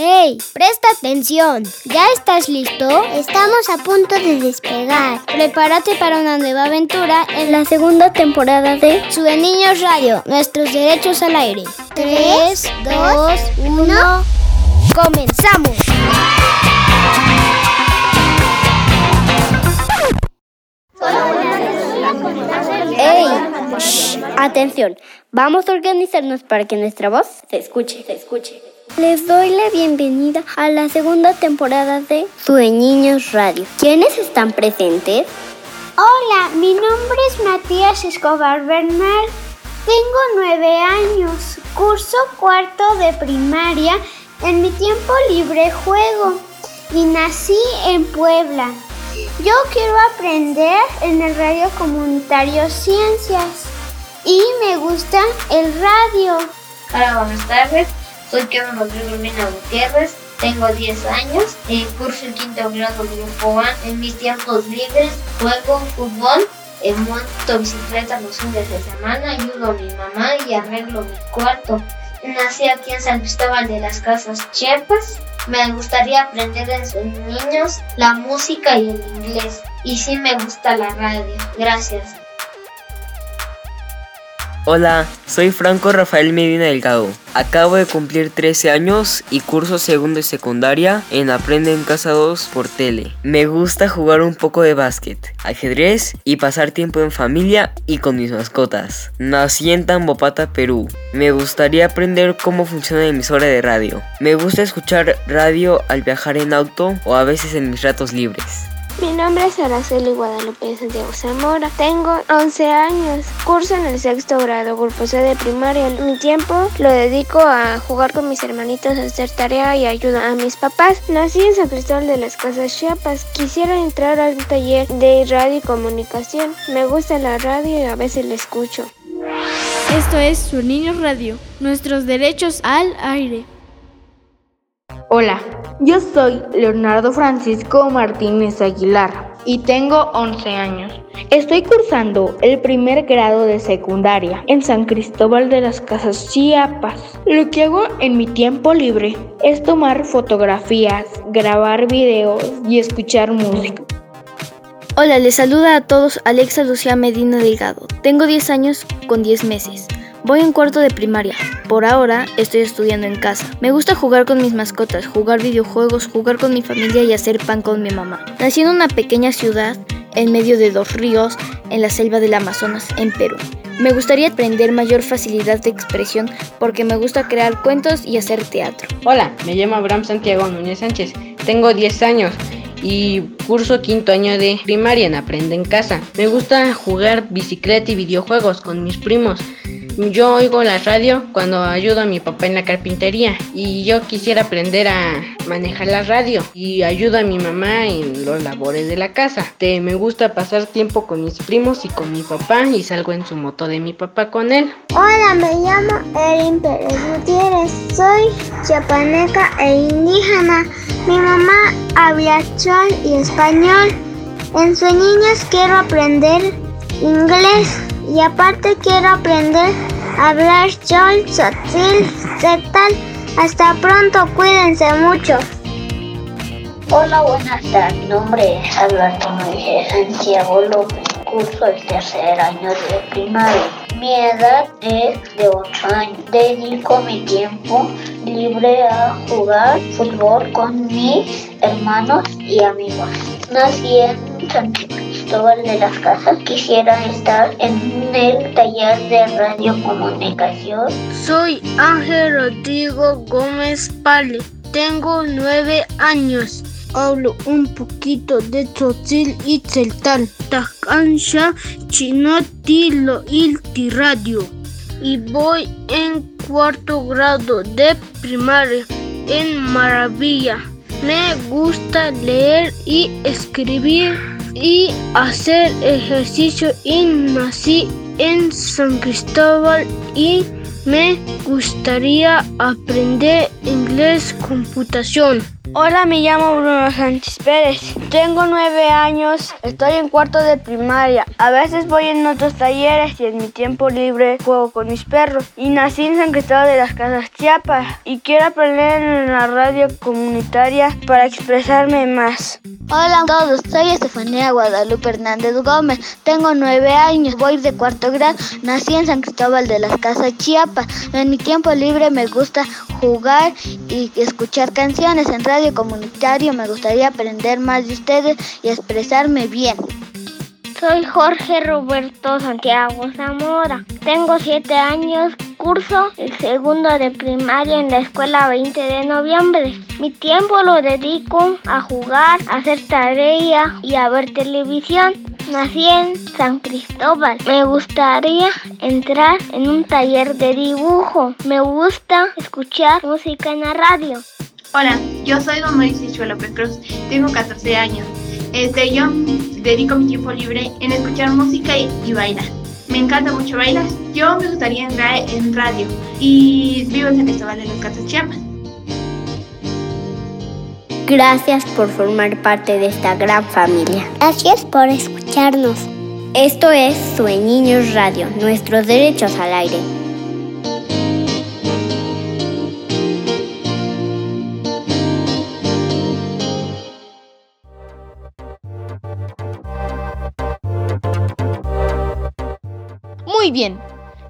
¡Hey! Presta atención. ¿Ya estás listo? Estamos a punto de despegar. Prepárate para una nueva aventura en la segunda temporada de Sube Niños Radio, nuestros derechos al aire. 3, 2, 1. ¡Comenzamos! ¡Ey! Shh, atención, vamos a organizarnos para que nuestra voz se escuche, se escuche. Les doy la bienvenida a la segunda temporada de Sueñiños Radio. ¿Quiénes están presentes? Hola, mi nombre es Matías Escobar Bernal. Tengo nueve años. Curso cuarto de primaria. En mi tiempo libre juego. Y nací en Puebla. Yo quiero aprender en el radio comunitario Ciencias. Y me gusta el radio. Hola, buenas tardes. Soy Kevin Rodrigo Mina Gutiérrez, tengo 10 años, eh, curso el quinto grado de Grupo En mis tiempos libres juego fútbol, eh, monto bicicleta los fines de semana, ayudo a mi mamá y arreglo mi cuarto. Nací aquí en San Cristóbal de las Casas Chiapas. Me gustaría aprender desde niños la música y el inglés. Y sí me gusta la radio. Gracias. Hola, soy Franco Rafael Medina Delgado. Acabo de cumplir 13 años y curso segundo y secundaria en Aprende en Casa 2 por tele. Me gusta jugar un poco de básquet, ajedrez y pasar tiempo en familia y con mis mascotas. Nací en Tambopata, Perú. Me gustaría aprender cómo funciona la emisora de radio. Me gusta escuchar radio al viajar en auto o a veces en mis ratos libres. Mi nombre es Araceli Guadalupe Santiago Zamora. Tengo 11 años. Curso en el sexto grado, grupo C de primaria. Mi tiempo lo dedico a jugar con mis hermanitos, a hacer tarea y ayuda a mis papás. Nací en San Cristóbal de las Casas Chiapas. Quisiera entrar al taller de radio y comunicación. Me gusta la radio y a veces la escucho. Esto es Su Niño Radio, nuestros derechos al aire. Hola, yo soy Leonardo Francisco Martínez Aguilar y tengo 11 años. Estoy cursando el primer grado de secundaria en San Cristóbal de las Casas Chiapas. Lo que hago en mi tiempo libre es tomar fotografías, grabar videos y escuchar música. Hola, les saluda a todos Alexa Lucía Medina Delgado. Tengo 10 años con 10 meses. Voy en cuarto de primaria. Por ahora estoy estudiando en casa. Me gusta jugar con mis mascotas, jugar videojuegos, jugar con mi familia y hacer pan con mi mamá. Nací en una pequeña ciudad en medio de dos ríos en la selva del Amazonas, en Perú. Me gustaría aprender mayor facilidad de expresión porque me gusta crear cuentos y hacer teatro. Hola, me llamo Abraham Santiago Núñez Sánchez. Tengo 10 años y curso quinto año de primaria en Aprende en Casa. Me gusta jugar bicicleta y videojuegos con mis primos. Yo oigo la radio cuando ayudo a mi papá en la carpintería y yo quisiera aprender a manejar la radio y ayudo a mi mamá en los labores de la casa. Te, me gusta pasar tiempo con mis primos y con mi papá y salgo en su moto de mi papá con él. Hola, me llamo Erin Pérez Gutiérrez. Soy chapaneca e indígena. Mi mamá habla y español. En sus niños quiero aprender inglés y aparte quiero aprender a hablar chol, sotil, zetal. Hasta pronto, cuídense mucho. Hola, buenas tardes. Mi nombre es Alberto Moisés Santiago López. Curso el tercer año de primaria. Mi edad es de 8 años. Dedico mi tiempo libre a jugar fútbol con mis hermanos y amigos. Nací en San Cristóbal de las Casas. Quisiera estar en el taller de radiocomunicación. Soy Ángel Rodrigo Gómez Pale. Tengo nueve años. Hablo un poquito de tzotzil y tzeltal. Tacansha chinoti lo ilti radio. Y voy en cuarto grado de primaria en Maravilla. Me gusta leer y escribir y hacer ejercicio y nací en San Cristóbal y me gustaría aprender inglés computación. Hola, me llamo Bruno Sánchez Pérez. Tengo nueve años, estoy en cuarto de primaria. A veces voy en otros talleres y en mi tiempo libre juego con mis perros. Y nací en San Cristóbal de las Casas Chiapas y quiero aprender en la radio comunitaria para expresarme más. Hola a todos, soy Estefanía Guadalupe Hernández Gómez. Tengo nueve años, voy de cuarto grado. Nací en San Cristóbal de las Casas Chiapas. En mi tiempo libre me gusta jugar y escuchar canciones en radio comunitario me gustaría aprender más de ustedes y expresarme bien. Soy Jorge Roberto Santiago Zamora. Tengo siete años, curso el segundo de primaria en la escuela 20 de noviembre. Mi tiempo lo dedico a jugar, a hacer tarea y a ver televisión. Nací en San Cristóbal. Me gustaría entrar en un taller de dibujo. Me gusta escuchar música en la radio. Hola, yo soy Don Mauricio López Cruz, tengo 14 años. Este, yo dedico mi tiempo libre en escuchar música y, bailar. Me encanta mucho bailar. Yo me gustaría entrar en radio y vivo en San Cristóbal de los Casas Chiapas. Gracias por formar parte de esta gran familia. Gracias por escucharnos. Esto es Sueñiños Radio, nuestros derechos al aire. Muy bien,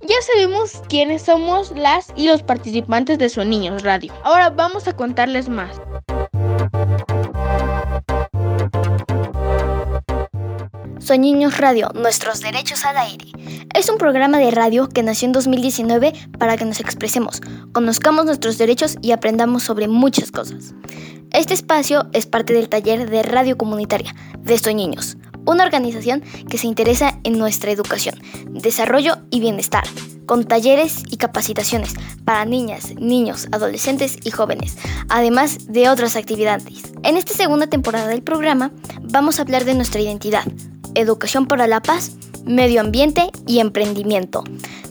ya sabemos quiénes somos las y los participantes de Niños Radio. Ahora vamos a contarles más. Niños Radio, nuestros derechos al aire. Es un programa de radio que nació en 2019 para que nos expresemos, conozcamos nuestros derechos y aprendamos sobre muchas cosas. Este espacio es parte del taller de radio comunitaria de Niños una organización que se interesa en nuestra educación, desarrollo y bienestar, con talleres y capacitaciones para niñas, niños, adolescentes y jóvenes, además de otras actividades. En esta segunda temporada del programa vamos a hablar de nuestra identidad, educación para la paz, medio ambiente y emprendimiento.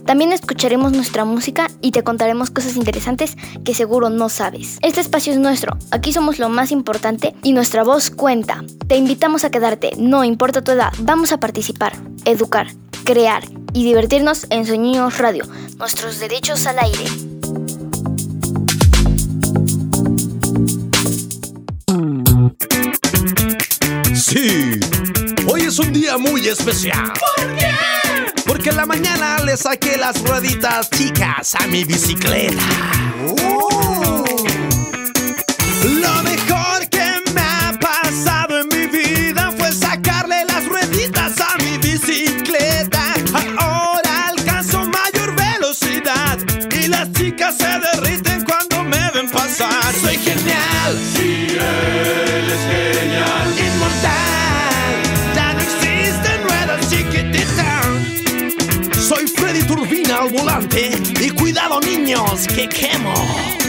También escucharemos nuestra música y te contaremos cosas interesantes que seguro no sabes. Este espacio es nuestro, aquí somos lo más importante y nuestra voz cuenta. Te invitamos a quedarte, no importa tu edad, vamos a participar, educar, crear y divertirnos en Sueños Radio, nuestros derechos al aire. Sí, es un día muy especial. ¿Por qué? Porque en la mañana le saqué las rueditas chicas a mi bicicleta. Oh. Lo mejor que me ha pasado en mi vida fue sacarle las rueditas a mi bicicleta. Ahora alcanzo mayor velocidad y las chicas se derriten cuando me ven pasar. Soy genial. Sí, él Y cuidado niños que quemo.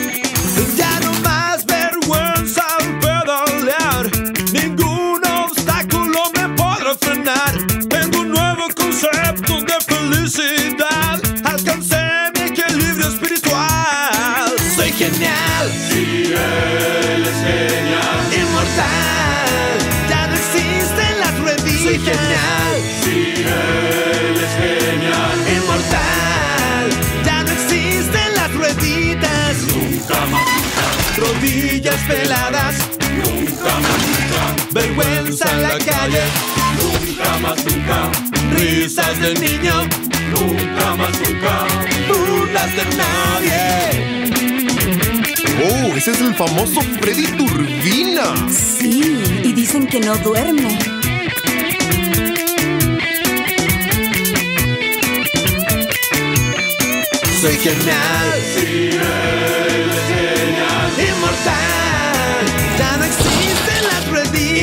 Rodillas peladas, nunca más, nunca. vergüenza en la calle, Nunca más, nunca. risas del niño, Nunca más, nunca. burlas de nadie. Oh, ese es el famoso Freddy Turbina. Sí, y dicen que no duerme. Soy genial, Sí, él es genial. inmortal.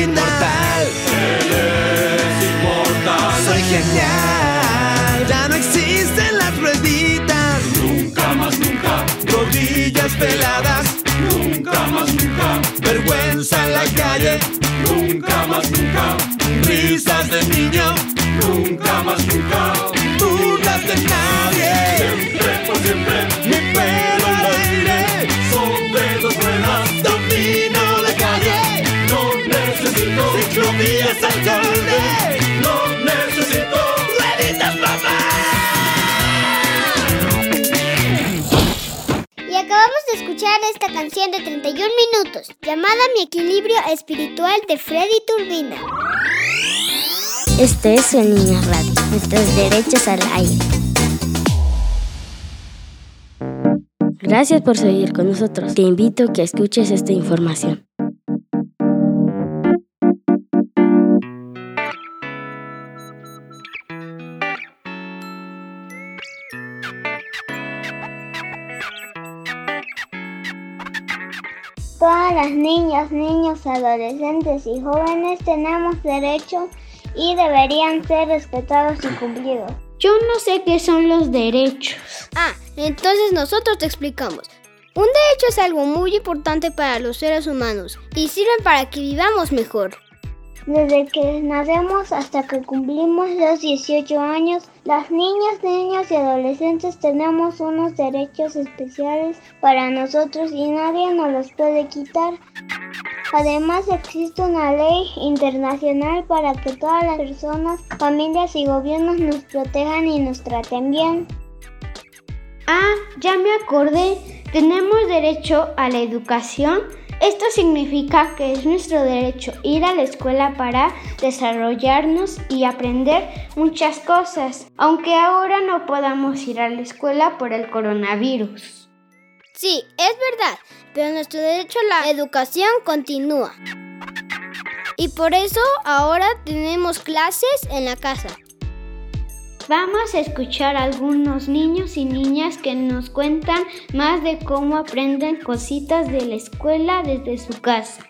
Inmortal, Él es inmortal. soy genial. Ya no existen las rueditas. Nunca más, nunca. Rodillas peladas, Nunca más, nunca. vergüenza en la calle, Nunca más, nunca. risas de niño, Nunca más, nunca. Escuchar esta canción de 31 minutos, llamada Mi equilibrio espiritual de Freddy Turbina. Esto es Su Niño Radio, nuestros derechos al aire. Gracias por seguir con nosotros. Te invito a que escuches esta información. Todas las niñas, niños, adolescentes y jóvenes tenemos derechos y deberían ser respetados y cumplidos. Yo no sé qué son los derechos. Ah, entonces nosotros te explicamos. Un derecho es algo muy importante para los seres humanos y sirven para que vivamos mejor. Desde que nacemos hasta que cumplimos los 18 años, las niñas, niños y adolescentes tenemos unos derechos especiales para nosotros y nadie nos los puede quitar. Además existe una ley internacional para que todas las personas, familias y gobiernos nos protejan y nos traten bien. Ah, ya me acordé. Tenemos derecho a la educación. Esto significa que es nuestro derecho ir a la escuela para desarrollarnos y aprender muchas cosas, aunque ahora no podamos ir a la escuela por el coronavirus. Sí, es verdad, pero nuestro derecho a la educación continúa. Y por eso ahora tenemos clases en la casa. Vamos a escuchar a algunos niños y niñas que nos cuentan más de cómo aprenden cositas de la escuela desde su casa.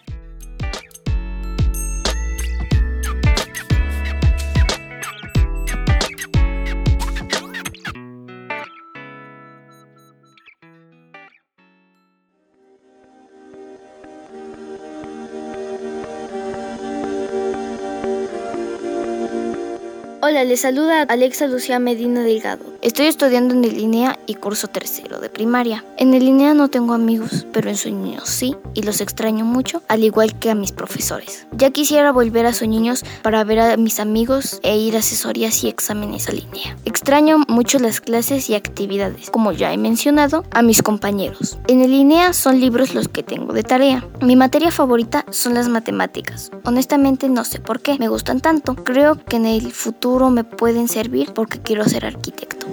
Hola, les saluda Alexa Lucía Medina Delgado. Estoy estudiando en el línea y curso tercero de primaria. En el línea no tengo amigos, pero en Sueños sí, y los extraño mucho, al igual que a mis profesores. Ya quisiera volver a Sueños para ver a mis amigos e ir a asesorías y exámenes a línea. Extraño mucho las clases y actividades, como ya he mencionado, a mis compañeros. En el línea son libros los que tengo de tarea. Mi materia favorita son las matemáticas. Honestamente no sé por qué me gustan tanto. Creo que en el futuro me pueden servir porque quiero ser arquitecto.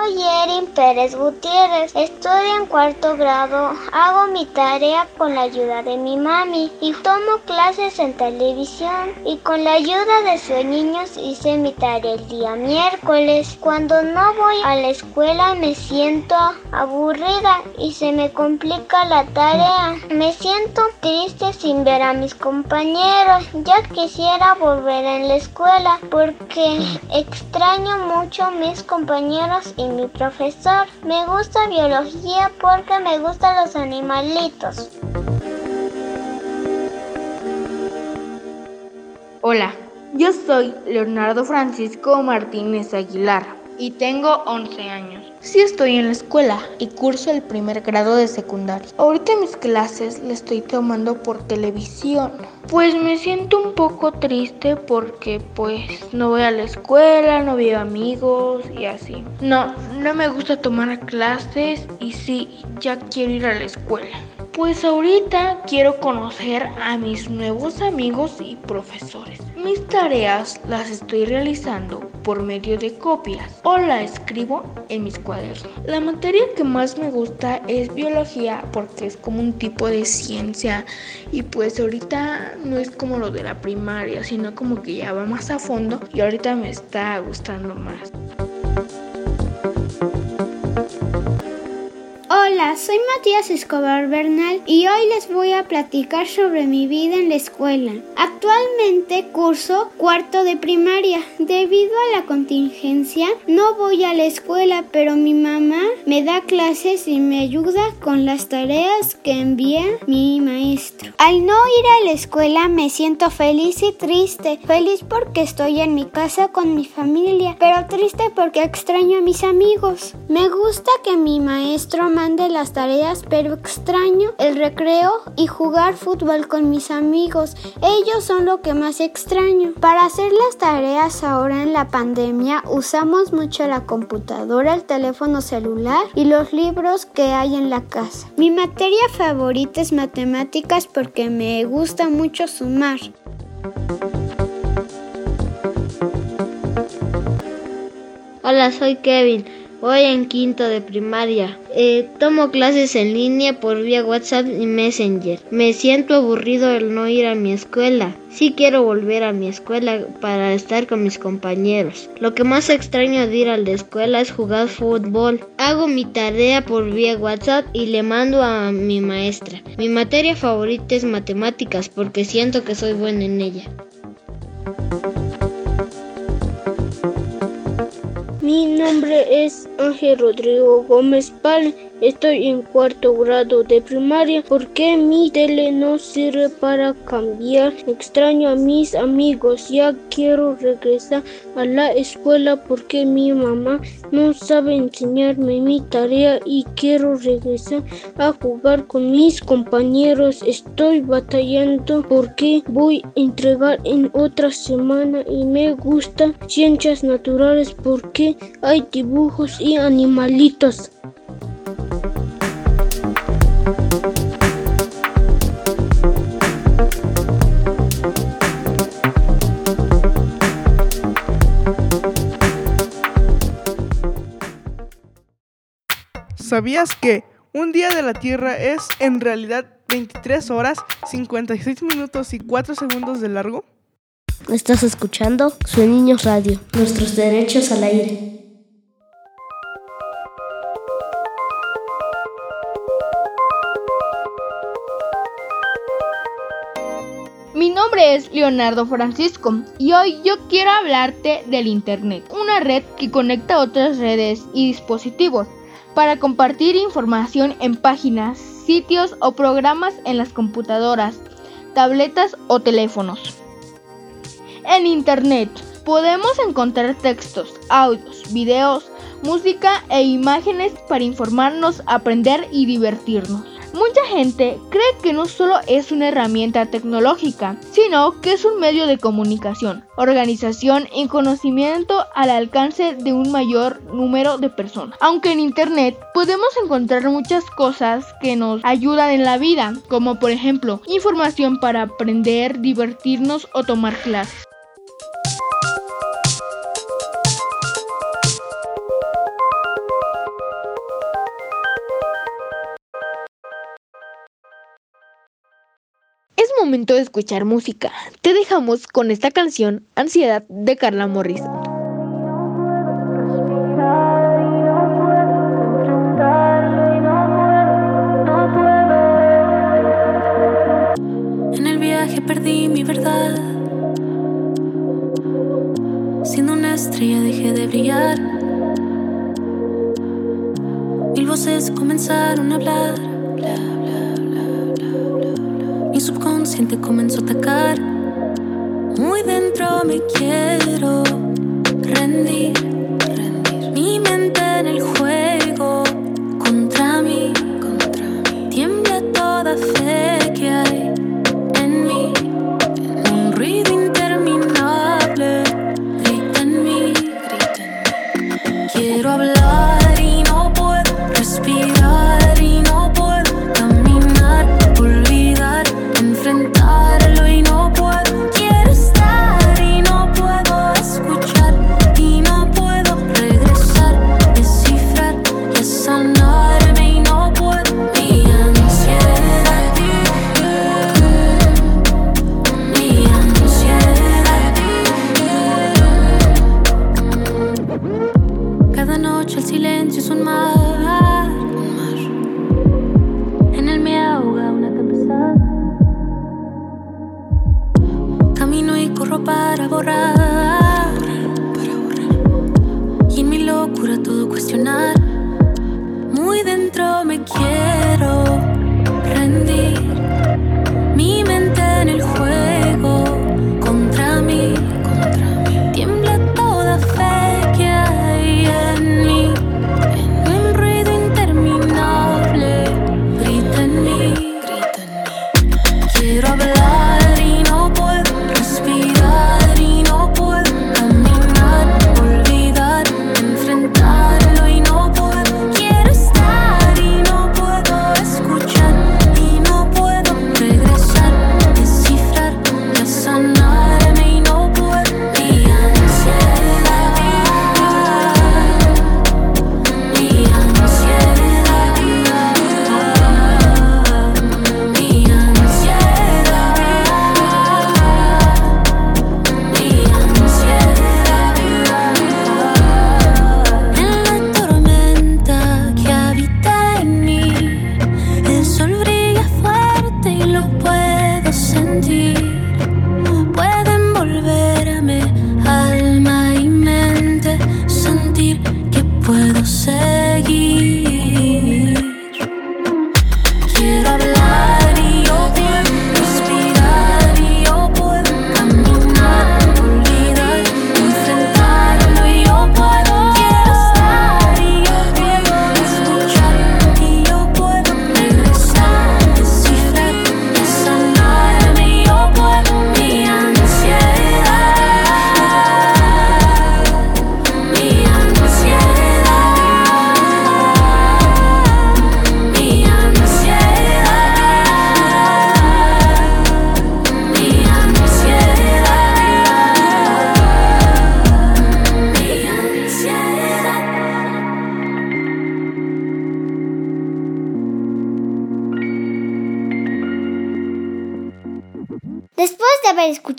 Soy Erin Pérez Gutiérrez, estudio en cuarto grado, hago mi tarea con la ayuda de mi mami y tomo clases en televisión y con la ayuda de sus niños hice mi tarea el día miércoles. Cuando no voy a la escuela me siento aburrida y se me complica la tarea. Me siento triste sin ver a mis compañeros. Ya quisiera volver en la escuela porque extraño mucho mis compañeros y mi profesor. Me gusta biología porque me gustan los animalitos. Hola, yo soy Leonardo Francisco Martínez Aguilar y tengo 11 años. Sí estoy en la escuela y curso el primer grado de secundaria. Ahorita mis clases las estoy tomando por televisión. Pues me siento un poco triste porque pues no voy a la escuela, no veo amigos y así. No, no me gusta tomar clases y sí, ya quiero ir a la escuela. Pues ahorita quiero conocer a mis nuevos amigos y profesores. Mis tareas las estoy realizando por medio de copias o la escribo en mis cuadernos. La materia que más me gusta es biología porque es como un tipo de ciencia y pues ahorita no es como lo de la primaria, sino como que ya va más a fondo y ahorita me está gustando más. Hola, soy Matías Escobar Bernal y hoy les voy a platicar sobre mi vida en la escuela. Actualmente curso cuarto de primaria. Debido a la contingencia no voy a la escuela, pero mi mamá me da clases y me ayuda con las tareas que envía mi maestro. Al no ir a la escuela me siento feliz y triste. Feliz porque estoy en mi casa con mi familia, pero triste porque extraño a mis amigos. Me gusta que mi maestro las tareas, pero extraño el recreo y jugar fútbol con mis amigos. Ellos son lo que más extraño. Para hacer las tareas ahora en la pandemia usamos mucho la computadora, el teléfono celular y los libros que hay en la casa. Mi materia favorita es matemáticas porque me gusta mucho sumar. Hola, soy Kevin. Voy en quinto de primaria. Eh, tomo clases en línea por vía WhatsApp y Messenger. Me siento aburrido el no ir a mi escuela. Sí quiero volver a mi escuela para estar con mis compañeros. Lo que más extraño de ir a la escuela es jugar fútbol. Hago mi tarea por vía WhatsApp y le mando a mi maestra. Mi materia favorita es matemáticas porque siento que soy buena en ella. Mi nombre es Ángel Rodrigo Gómez Pal. Estoy en cuarto grado de primaria porque mi tele no sirve para cambiar. Extraño a mis amigos. Ya quiero regresar a la escuela porque mi mamá no sabe enseñarme mi tarea y quiero regresar a jugar con mis compañeros. Estoy batallando porque voy a entregar en otra semana y me gusta ciencias naturales porque hay dibujos y animalitos. ¿Sabías que un día de la Tierra es en realidad 23 horas, 56 minutos y 4 segundos de largo? Estás escuchando Su Niños Radio, nuestros derechos al aire. Nombre es Leonardo Francisco y hoy yo quiero hablarte del Internet, una red que conecta otras redes y dispositivos para compartir información en páginas, sitios o programas en las computadoras, tabletas o teléfonos. En Internet podemos encontrar textos, audios, videos, música e imágenes para informarnos, aprender y divertirnos. Mucha gente cree que no solo es una herramienta tecnológica, sino que es un medio de comunicación, organización y conocimiento al alcance de un mayor número de personas. Aunque en Internet podemos encontrar muchas cosas que nos ayudan en la vida, como por ejemplo información para aprender, divertirnos o tomar clases. Momento de escuchar música. Te dejamos con esta canción Ansiedad de Carla Morris. En el viaje perdí mi verdad. Siendo una estrella dejé de brillar. Mil voces comenzaron a hablar subconsciente comenzó a atacar. Muy dentro me quiero rendir.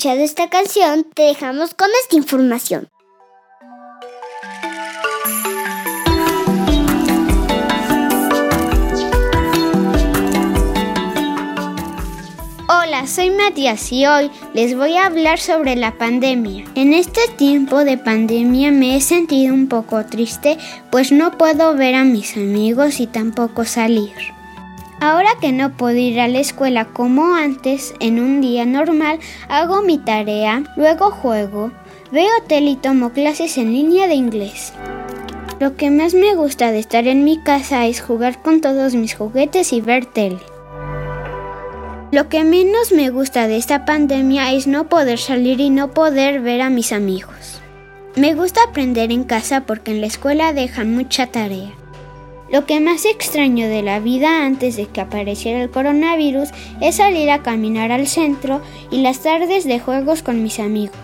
Escuchado esta canción, te dejamos con esta información. Hola, soy Matías y hoy les voy a hablar sobre la pandemia. En este tiempo de pandemia me he sentido un poco triste, pues no puedo ver a mis amigos y tampoco salir. Ahora que no puedo ir a la escuela como antes, en un día normal, hago mi tarea, luego juego, veo tele y tomo clases en línea de inglés. Lo que más me gusta de estar en mi casa es jugar con todos mis juguetes y ver tele. Lo que menos me gusta de esta pandemia es no poder salir y no poder ver a mis amigos. Me gusta aprender en casa porque en la escuela dejan mucha tarea. Lo que más extraño de la vida antes de que apareciera el coronavirus es salir a caminar al centro y las tardes de juegos con mis amigos.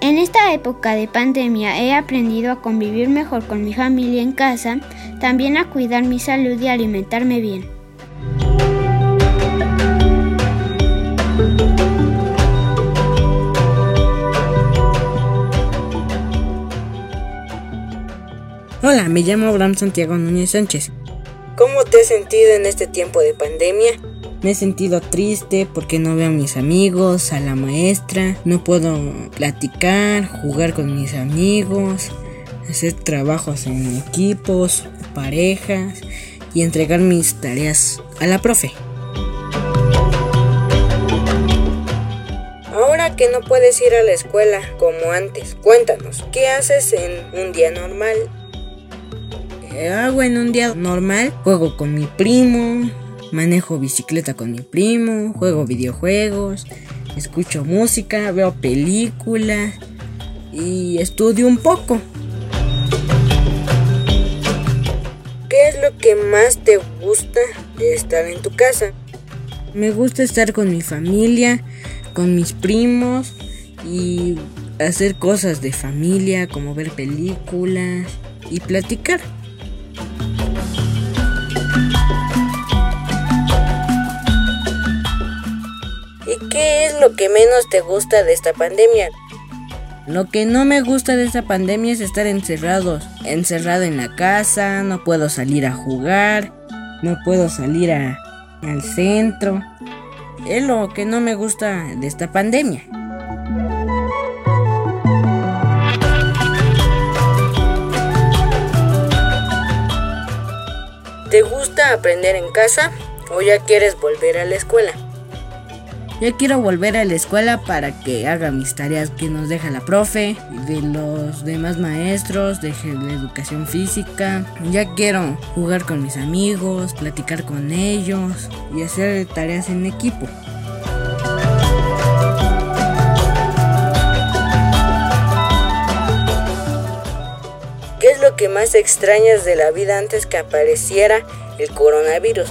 En esta época de pandemia he aprendido a convivir mejor con mi familia en casa, también a cuidar mi salud y alimentarme bien. Hola, me llamo Abraham Santiago Núñez Sánchez. ¿Cómo te has sentido en este tiempo de pandemia? Me he sentido triste porque no veo a mis amigos, a la maestra, no puedo platicar, jugar con mis amigos, hacer trabajos en equipos, parejas y entregar mis tareas a la profe. Ahora que no puedes ir a la escuela como antes, cuéntanos, ¿qué haces en un día normal? Hago en un día normal, juego con mi primo, manejo bicicleta con mi primo, juego videojuegos, escucho música, veo películas y estudio un poco. ¿Qué es lo que más te gusta de estar en tu casa? Me gusta estar con mi familia, con mis primos y hacer cosas de familia como ver películas y platicar. Es lo que menos te gusta de esta pandemia? Lo que no me gusta de esta pandemia es estar encerrados, encerrado en la casa, no puedo salir a jugar, no puedo salir a, al centro. Es lo que no me gusta de esta pandemia. ¿Te gusta aprender en casa o ya quieres volver a la escuela? Ya quiero volver a la escuela para que haga mis tareas que nos deja la profe, de los demás maestros, de la educación física. Ya quiero jugar con mis amigos, platicar con ellos y hacer tareas en equipo. ¿Qué es lo que más extrañas de la vida antes que apareciera el coronavirus?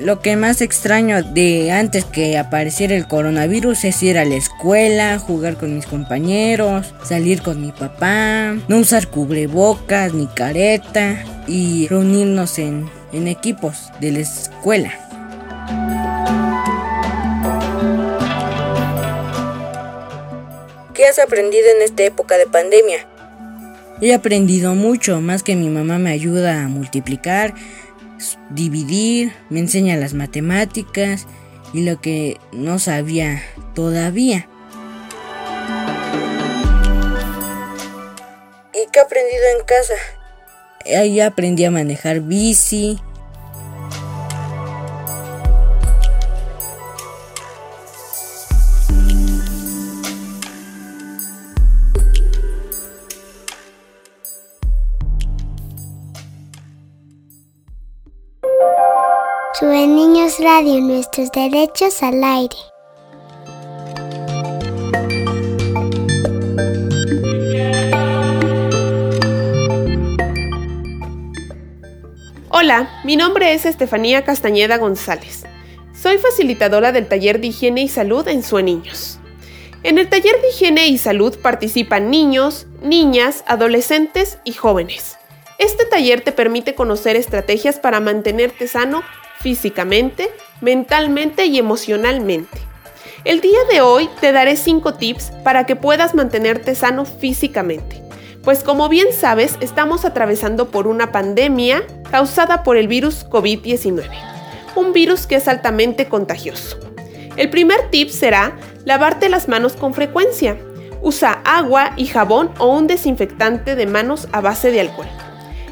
Lo que más extraño de antes que apareciera el coronavirus es ir a la escuela, jugar con mis compañeros, salir con mi papá, no usar cubrebocas ni careta y reunirnos en, en equipos de la escuela. ¿Qué has aprendido en esta época de pandemia? He aprendido mucho, más que mi mamá me ayuda a multiplicar, dividir, me enseña las matemáticas y lo que no sabía todavía. ¿Y qué he aprendido en casa? Ahí aprendí a manejar bici. Radio, nuestros derechos al aire. Hola, mi nombre es Estefanía Castañeda González. Soy facilitadora del taller de higiene y salud en Sueniños. En el taller de higiene y salud participan niños, niñas, adolescentes y jóvenes. Este taller te permite conocer estrategias para mantenerte sano físicamente, mentalmente y emocionalmente. El día de hoy te daré 5 tips para que puedas mantenerte sano físicamente. Pues como bien sabes, estamos atravesando por una pandemia causada por el virus COVID-19, un virus que es altamente contagioso. El primer tip será lavarte las manos con frecuencia. Usa agua y jabón o un desinfectante de manos a base de alcohol.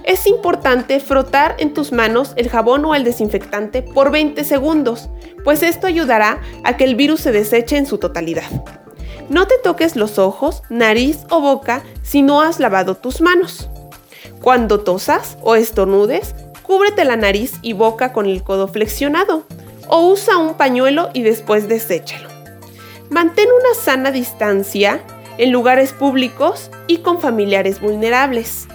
Es importante frotar en tus manos el jabón o el desinfectante por 20 segundos, pues esto ayudará a que el virus se deseche en su totalidad. No te toques los ojos, nariz o boca si no has lavado tus manos. Cuando tosas o estornudes, cúbrete la nariz y boca con el codo flexionado o usa un pañuelo y después deséchalo. Mantén una sana distancia en lugares públicos y con familiares vulnerables.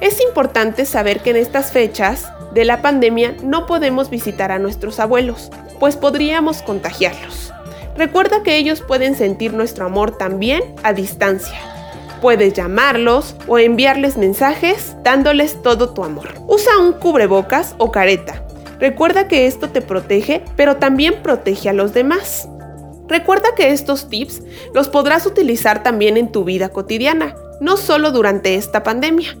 Es importante saber que en estas fechas de la pandemia no podemos visitar a nuestros abuelos, pues podríamos contagiarlos. Recuerda que ellos pueden sentir nuestro amor también a distancia. Puedes llamarlos o enviarles mensajes dándoles todo tu amor. Usa un cubrebocas o careta. Recuerda que esto te protege, pero también protege a los demás. Recuerda que estos tips los podrás utilizar también en tu vida cotidiana, no solo durante esta pandemia,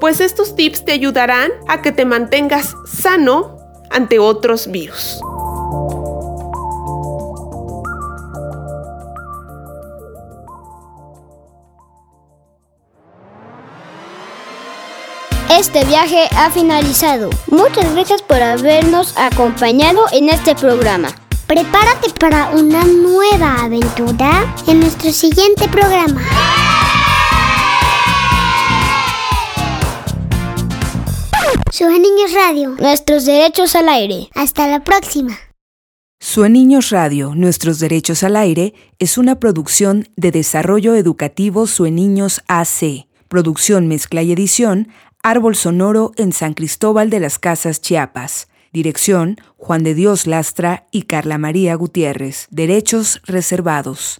pues estos tips te ayudarán a que te mantengas sano ante otros virus. Este viaje ha finalizado. Muchas gracias por habernos acompañado en este programa. Prepárate para una nueva aventura en nuestro siguiente programa. Niños Radio. Nuestros derechos al aire. Hasta la próxima. Sueniños Radio, Nuestros Derechos al Aire es una producción de Desarrollo Educativo Sueniños AC. Producción, mezcla y edición, Árbol Sonoro en San Cristóbal de las Casas, Chiapas. Dirección, Juan de Dios Lastra y Carla María Gutiérrez. Derechos reservados.